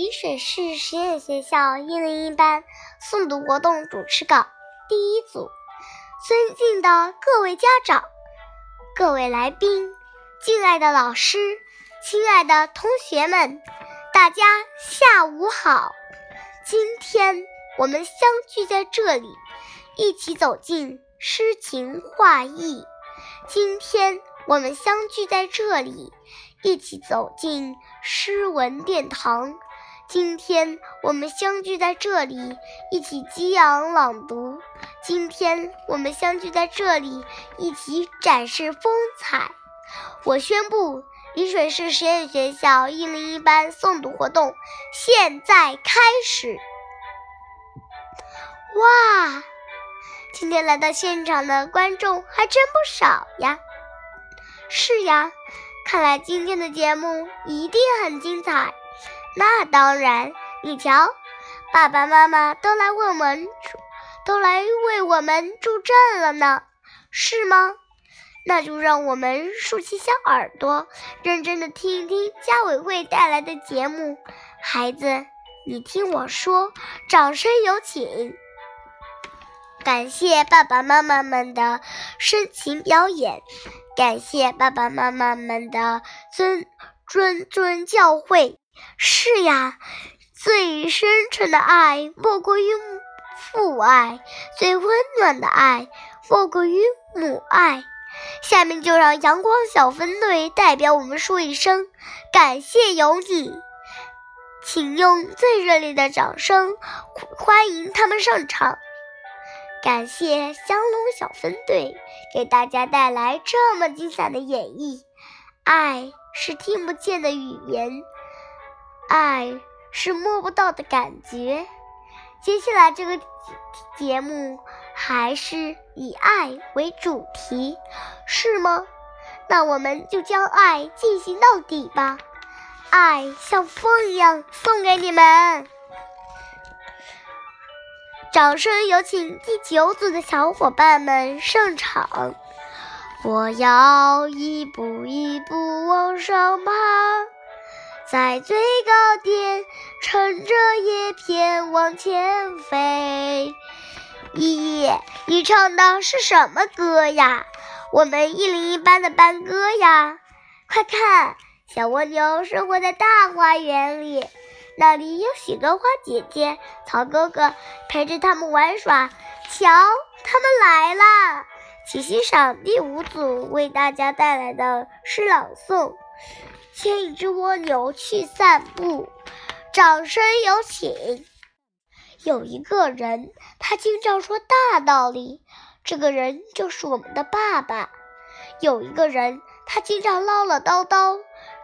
丽水市实验学校一零一班诵读活动主持稿第一组，尊敬的各位家长、各位来宾、敬爱的老师、亲爱的同学们，大家下午好！今天我们相聚在这里，一起走进诗情画意。今天我们相聚在这里，一起走进诗文殿堂。今天我们相聚在这里，一起激昂朗读。今天我们相聚在这里，一起展示风采。我宣布，丽水市实验学校一零一班诵读活动现在开始。哇，今天来到现场的观众还真不少呀！是呀，看来今天的节目一定很精彩。那当然，你瞧，爸爸妈妈都来为我们助，都来为我们助阵了呢，是吗？那就让我们竖起小耳朵，认真的听一听家委会带来的节目。孩子，你听我说，掌声有请！感谢爸爸妈妈们的深情表演，感谢爸爸妈妈们的尊谆谆教诲。是呀，最深沉的爱莫过于父爱，最温暖的爱莫过于母爱。下面就让阳光小分队代表我们说一声感谢有你，请用最热烈的掌声欢迎他们上场。感谢香龙小分队给大家带来这么精彩的演绎。爱是听不见的语言。爱是摸不到的感觉。接下来这个节目还是以爱为主题，是吗？那我们就将爱进行到底吧。爱像风一样送给你们。掌声有请第九组的小伙伴们上场。我要一步一步往上爬。在最高点，乘着叶片往前飞。依依，你唱的是什么歌呀？我们一零一班的班歌呀！快看，小蜗牛生活在大花园里，那里有许多花姐姐、草哥哥陪着他们玩耍。瞧，他们来啦！请欣赏第五组为大家带来的诗朗诵。牵一只蜗牛去散步，掌声有请。有一个人，他经常说大道理，这个人就是我们的爸爸。有一个人，他经常唠唠叨叨，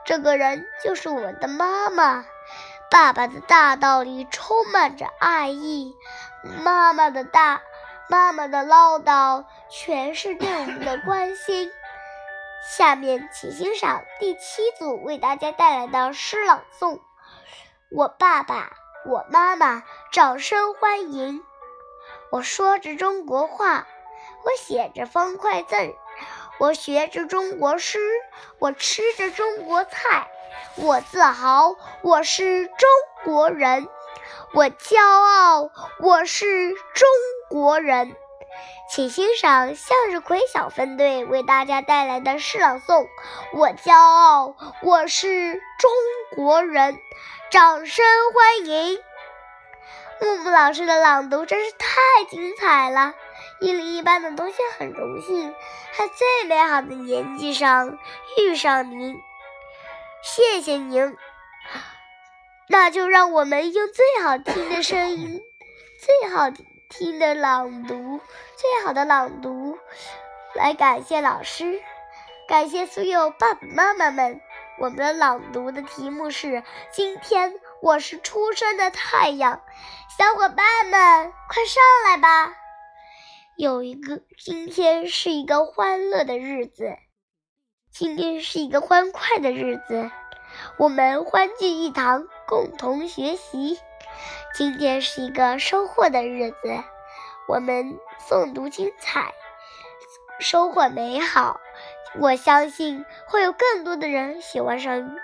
这个人就是我们的妈妈。爸爸的大道理充满着爱意，妈妈的大妈妈的唠叨全是对我们的关心。下面请欣赏第七组为大家带来的诗朗诵。我爸爸，我妈妈，掌声欢迎！我说着中国话，我写着方块字，我学着中国诗，我吃着中国菜，我自豪，我是中国人，我骄傲，我是中国人。请欣赏向日葵小分队为大家带来的诗朗诵。我骄傲，我是中国人。掌声欢迎木木老师的朗读，真是太精彩了！一零一班的同学很荣幸，在最美好的年纪上遇上您，谢谢您。那就让我们用最好听的声音，最好听。听的朗读，最好的朗读，来感谢老师，感谢所有爸爸妈妈们。我们的朗读的题目是：今天我是初升的太阳。小伙伴们，快上来吧！有一个，今天是一个欢乐的日子，今天是一个欢快的日子，我们欢聚一堂，共同学习。今天是一个收获的日子，我们诵读精彩，收获美好。我相信会有更多的人喜欢上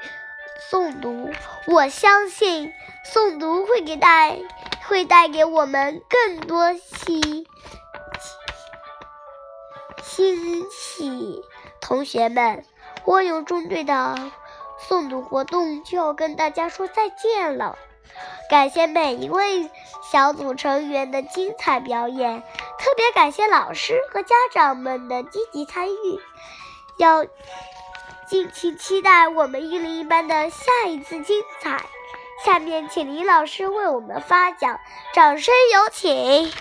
诵读。我相信诵读会给带会带给我们更多喜欣喜。同学们，蜗牛中队的诵读活动就要跟大家说再见了。感谢每一位小组成员的精彩表演，特别感谢老师和家长们的积极参与。要敬请期待我们一零一班的下一次精彩。下面请李老师为我们发奖，掌声有请。